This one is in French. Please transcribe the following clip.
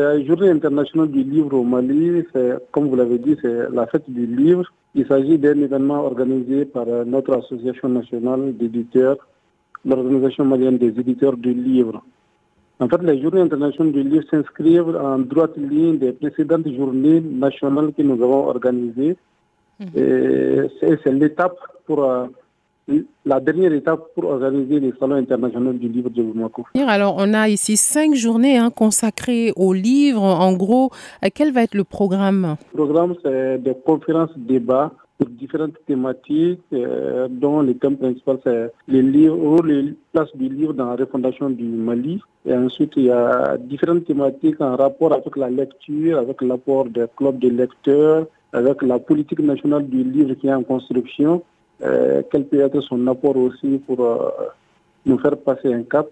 La journée internationale du livre au Mali, c'est, comme vous l'avez dit, c'est la fête du livre. Il s'agit d'un événement organisé par notre association nationale d'éditeurs, l'Organisation malienne des éditeurs du livre. En fait, les journées internationales du livre s'inscrivent en droite ligne des précédentes journées nationales que nous avons organisées. Mhm. C'est l'étape pour euh, la dernière étape pour organiser les salons internationaux du livre de Bamako. Alors, on a ici cinq journées hein, consacrées au livre. En gros, euh, quel va être le programme? Le programme, c'est des conférences, débats sur différentes thématiques, euh, dont le thème principal, c'est les livres, les places du livre dans la refondation du Mali. Et ensuite, il y a différentes thématiques en rapport avec la lecture, avec l'apport des clubs de lecteurs, avec la politique nationale du livre qui est en construction. Euh, quel peut être son apport aussi pour euh, nous faire passer un cap